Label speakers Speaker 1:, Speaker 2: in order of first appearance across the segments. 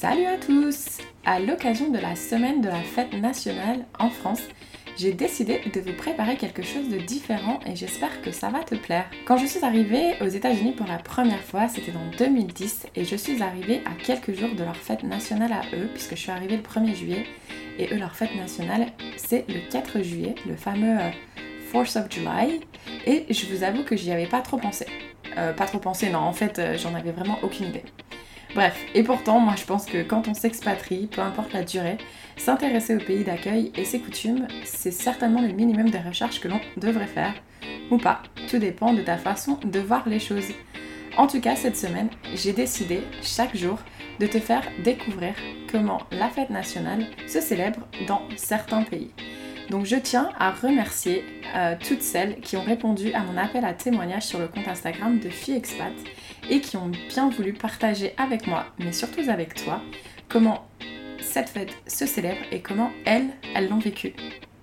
Speaker 1: Salut à tous À l'occasion de la semaine de la fête nationale en France, j'ai décidé de vous préparer quelque chose de différent et j'espère que ça va te plaire. Quand je suis arrivée aux États-Unis pour la première fois, c'était en 2010 et je suis arrivée à quelques jours de leur fête nationale à eux, puisque je suis arrivée le 1er juillet et eux, leur fête nationale, c'est le 4 juillet, le fameux 4th euh, of July, et je vous avoue que j'y avais pas trop pensé. Euh, pas trop pensé, non, en fait, euh, j'en avais vraiment aucune idée. Bref, et pourtant, moi je pense que quand on s'expatrie, peu importe la durée, s'intéresser au pays d'accueil et ses coutumes, c'est certainement le minimum de recherche que l'on devrait faire, ou pas, tout dépend de ta façon de voir les choses. En tout cas, cette semaine, j'ai décidé, chaque jour, de te faire découvrir comment la fête nationale se célèbre dans certains pays. Donc je tiens à remercier euh, toutes celles qui ont répondu à mon appel à témoignage sur le compte Instagram de FiExpat et qui ont bien voulu partager avec moi, mais surtout avec toi, comment cette fête se célèbre et comment elles, elles l'ont vécue.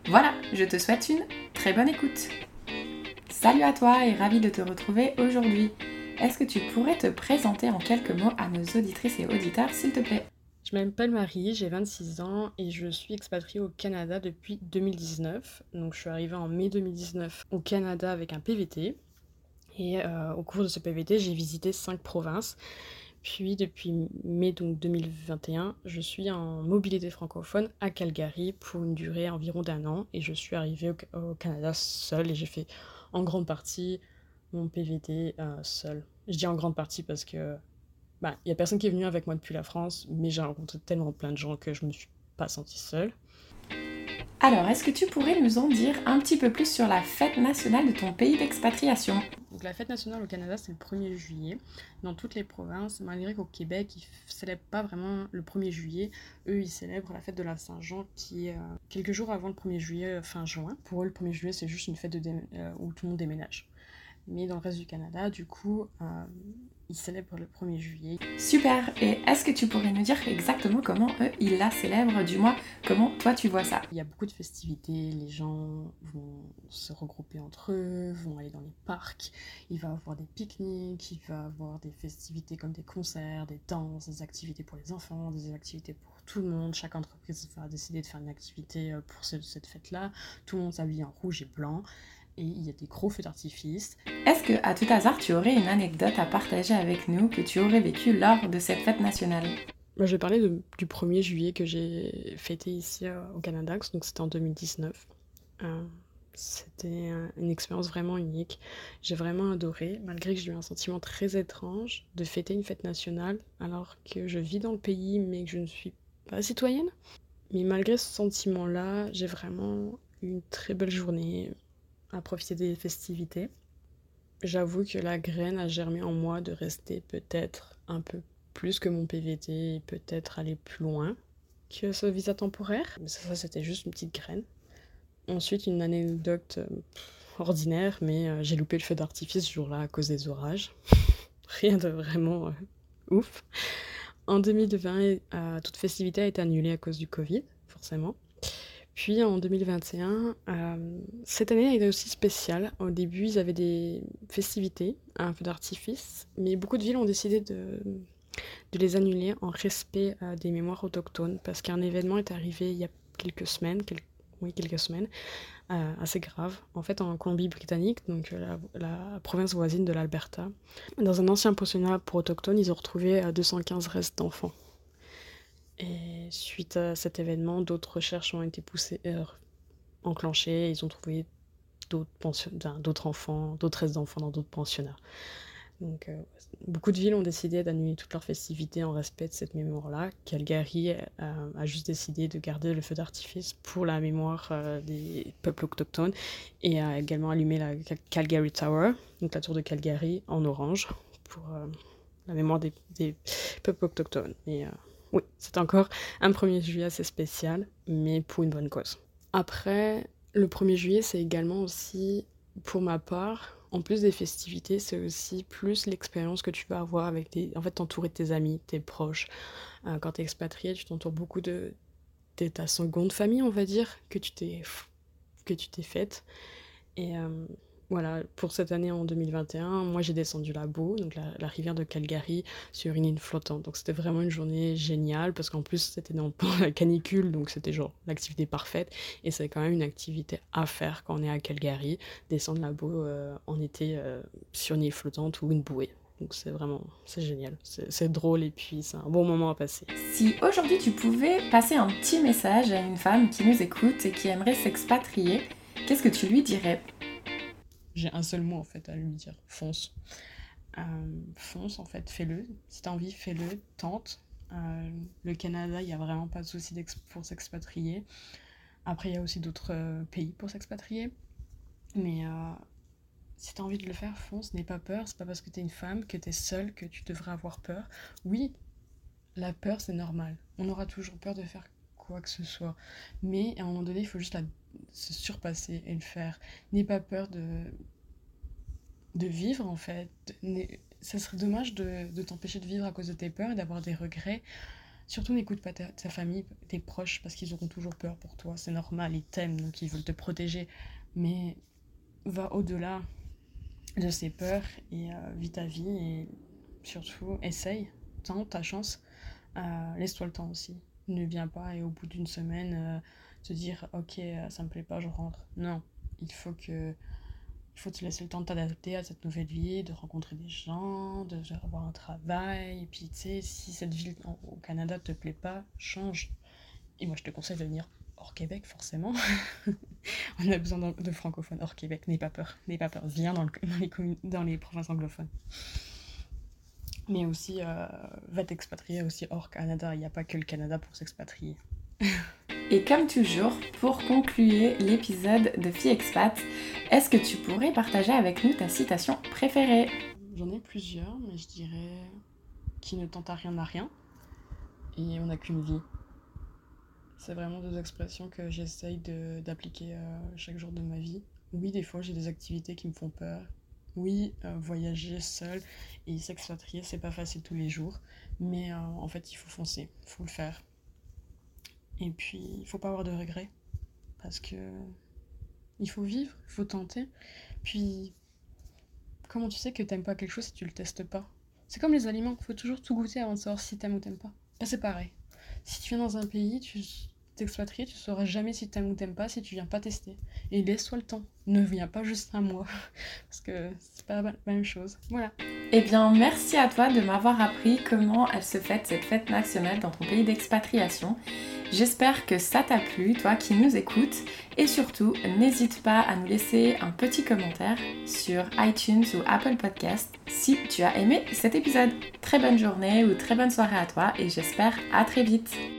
Speaker 1: Voilà, je te souhaite une très bonne écoute. Salut à toi et ravi de te retrouver aujourd'hui. Est-ce que tu pourrais te présenter en quelques mots à nos auditrices et auditeurs, s'il te plaît?
Speaker 2: Je m'appelle Marie, j'ai 26 ans et je suis expatriée au Canada depuis 2019. Donc je suis arrivée en mai 2019 au Canada avec un PVT. Et euh, au cours de ce PVT, j'ai visité 5 provinces. Puis depuis mai donc 2021, je suis en mobilité francophone à Calgary pour une durée environ d'un an. Et je suis arrivée au, Canada seule et j'ai fait en grande partie mon PVT euh, seul. Je dis en grande partie parce que bah, il y a personne qui est venu avec moi depuis la France, mais j'ai rencontré tellement plein de gens que je me suis pas sentie seule.
Speaker 1: Alors, est-ce que tu pourrais nous en dire un petit peu plus sur la fête nationale de ton pays d'expatriation?
Speaker 2: Donc, la fête nationale au Canada, c'est le 1er juillet. Dans toutes les provinces, malgré qu'au Québec, ils ne célèbrent pas vraiment le 1er juillet, eux, ils célèbrent la fête de la Saint-Jean qui est euh, quelques jours avant le 1er juillet, euh, fin juin. Pour eux, le 1er juillet, c'est juste une fête de euh, où tout le monde déménage. Mais dans le reste du Canada, du coup, ils célèbrent le 1er juillet.
Speaker 1: Super Et est-ce que tu pourrais nous dire exactement comment eux, ils la célèbrent Du moins, comment toi tu vois ça?
Speaker 2: Il y a beaucoup de festivités, les gens vont se regrouper entre eux, vont aller dans les parcs, il va y avoir des pique-niques, il va y avoir des festivités comme des concerts, des danses, des activités pour les enfants, des activités pour tout le monde. Chaque entreprise va décider de faire une activité euh, pour cette fête-là. Tout le monde s'habille en rouge et blanc et il y a des gros feux d'artifice.
Speaker 1: Est-ce que, à tout hasard, tu aurais une anecdote à partager avec nous que tu aurais vécue lors de cette fête nationale?
Speaker 2: Bah, Je vais parler du 1er juillet que j'ai fêté ici euh, au Canada, donc c'était en 2019. Euh, c'était une expérience vraiment unique. J'ai vraiment adoré, malgré que j'ai eu un sentiment très étrange de fêter une fête nationale alors que je vis dans le pays mais que je ne suis pas citoyenne. Mais malgré ce sentiment-là, j'ai vraiment eu une très belle journée à profiter des festivités. J'avoue que la graine a germé en moi de rester peut-être un peu plus que mon PVT et peut-être aller plus loin que ce visa temporaire. Mais ça, c'était juste une petite graine. Ensuite, une anecdote euh, ordinaire, mais euh, j'ai loupé le feu d'artifice ce jour-là à cause des orages. Rien de vraiment euh, ouf. En 2020, toute festivité a été annulée à cause du Covid, forcément. Puis en 2021, euh, cette année a été aussi spéciale. Au début, ils avaient des festivités, un feu d'artifice, mais beaucoup de villes ont décidé de, de les annuler en respect euh, des mémoires autochtones, parce qu'un événement est arrivé il y a quelques semaines, oui, quelques semaines, euh, assez grave. En fait, en Colombie-Britannique, donc la, la, province voisine de l'Alberta, dans un ancien pensionnat pour autochtones, ils ont retrouvé 215 restes d'enfants. Et suite à cet événement, d'autres recherches ont été poussées, euh, enclenchées. Ils ont trouvé d'autres enfants, d'autres restes d'enfants dans d'autres pensionnats. Donc, euh, beaucoup de villes ont décidé d'annuler toutes leurs festivités en respect de cette mémoire-là. Calgary euh, a juste décidé de garder le feu d'artifice pour la mémoire des peuples autochtones et a également allumé la Calgary Tower, donc la tour de Calgary, en orange pour la mémoire des, peuples autochtones. Et oui, c'est encore un 1er juillet assez spécial, mais pour une bonne cause. Après, le 1er juillet, c'est également aussi, pour ma part, en plus des festivités, c'est aussi plus l'expérience que tu vas avoir avec tes... En fait, t'entourer de tes amis, tes proches. Euh, quand t'es expatrié, tu t'entoures beaucoup de... ta seconde famille, on va dire, que tu t'es que tu t'es faite. Et euh, voilà, pour cette année en 2021, moi j'ai descendu la Beau, donc la, rivière de Calgary, sur une île flottante. Donc c'était vraiment une journée géniale parce qu'en plus c'était dans la canicule, donc c'était genre l'activité parfaite. Et c'est quand même une activité à faire quand on est à Calgary, descendre la Beau euh, en été euh, sur une île flottante ou une bouée. Donc c'est vraiment, c'est génial, c'est drôle et puis c'est un bon moment à passer.
Speaker 1: Si aujourd'hui tu pouvais passer un petit message à une femme qui nous écoute et qui aimerait s'expatrier, qu'est-ce que tu lui dirais?
Speaker 2: J'ai un seul mot en fait à lui dire fonce. Euh, fonce en fait, fais-le. Si t'as envie, fais-le, tente. Euh, le Canada, il n'y a vraiment pas de souci pour s'expatrier. Après, il y a aussi d'autres euh, pays pour s'expatrier. Mais si tu as envie de le faire, fonce, n'aie pas peur. C'est pas parce que tu es une femme, que tu es seule, que tu devrais avoir peur. Oui, la peur, c'est normal. On aura toujours peur de faire quoi que ce soit. Mais à un moment donné, il faut juste la se surpasser et le faire. N'aie pas peur de, de vivre en fait. Ça serait dommage de, de t'empêcher de vivre à cause de tes peurs et d'avoir des regrets. Surtout n'écoute pas ta, famille, tes proches, parce qu'ils auront toujours peur pour toi. C'est normal, ils t'aiment, donc ils veulent te protéger. Mais va au-delà de ces peurs et euh, vis ta vie et surtout essaye, tente ta chance. Euh, laisse-toi le temps aussi. Ne viens pas et au bout d'une semaine, euh, te dire ok euh, ça me plaît pas je rentre. Non. Il faut que il faut te laisser le temps de t'adapter à cette nouvelle vie de rencontrer des gens de avoir un travail. Et puis tu sais si cette ville au Canada te plaît pas change. Et moi je te conseille de venir hors Québec forcément. On a besoin de, francophones hors Québec. N'aie pas peur. N'aie pas peur. Viens dans, les, dans les provinces anglophones. Mais aussi euh, va t'expatrier aussi hors Canada. Il n'y a pas que le Canada pour s'expatrier
Speaker 1: Et comme toujours, pour conclure l'épisode de Fille Expat, est-ce que tu pourrais partager avec nous ta citation préférée?
Speaker 2: J'en ai plusieurs, mais je dirais qui ne tente à rien n'a rien et on n'a qu'une vie. C'est vraiment deux expressions que j'essaye d'appliquer euh, chaque jour de ma vie. Oui, des fois j'ai des activités qui me font peur. Oui, euh, voyager seul et s'expatrier, c'est pas facile tous les jours. Mais euh, en fait, il faut foncer, il faut le faire. Et puis, il faut pas avoir de regrets. Parce que il faut vivre, il faut tenter. Puis, comment tu sais que t'aimes pas quelque chose si tu le testes pas? C'est comme les aliments, il faut toujours tout goûter avant de savoir si t'aimes ou t'aimes pas. Là, c'est pareil. Si tu viens dans un pays, tu t'expatrier, tu sauras jamais si t'aimes ou t'aimes pas si tu viens pas tester. Et laisse-toi le temps. Ne viens pas juste un mois. Parce que c'est pas la même chose. Voilà.
Speaker 1: Eh bien, merci à toi de m'avoir appris comment elle se fête cette fête nationale dans ton pays d'expatriation. J'espère que ça t'a plu, toi qui nous écoutes. Et surtout, n'hésite pas à nous laisser un petit commentaire sur iTunes ou Apple Podcast si tu as aimé cet épisode. Très bonne journée ou très bonne soirée à toi et j'espère à très vite.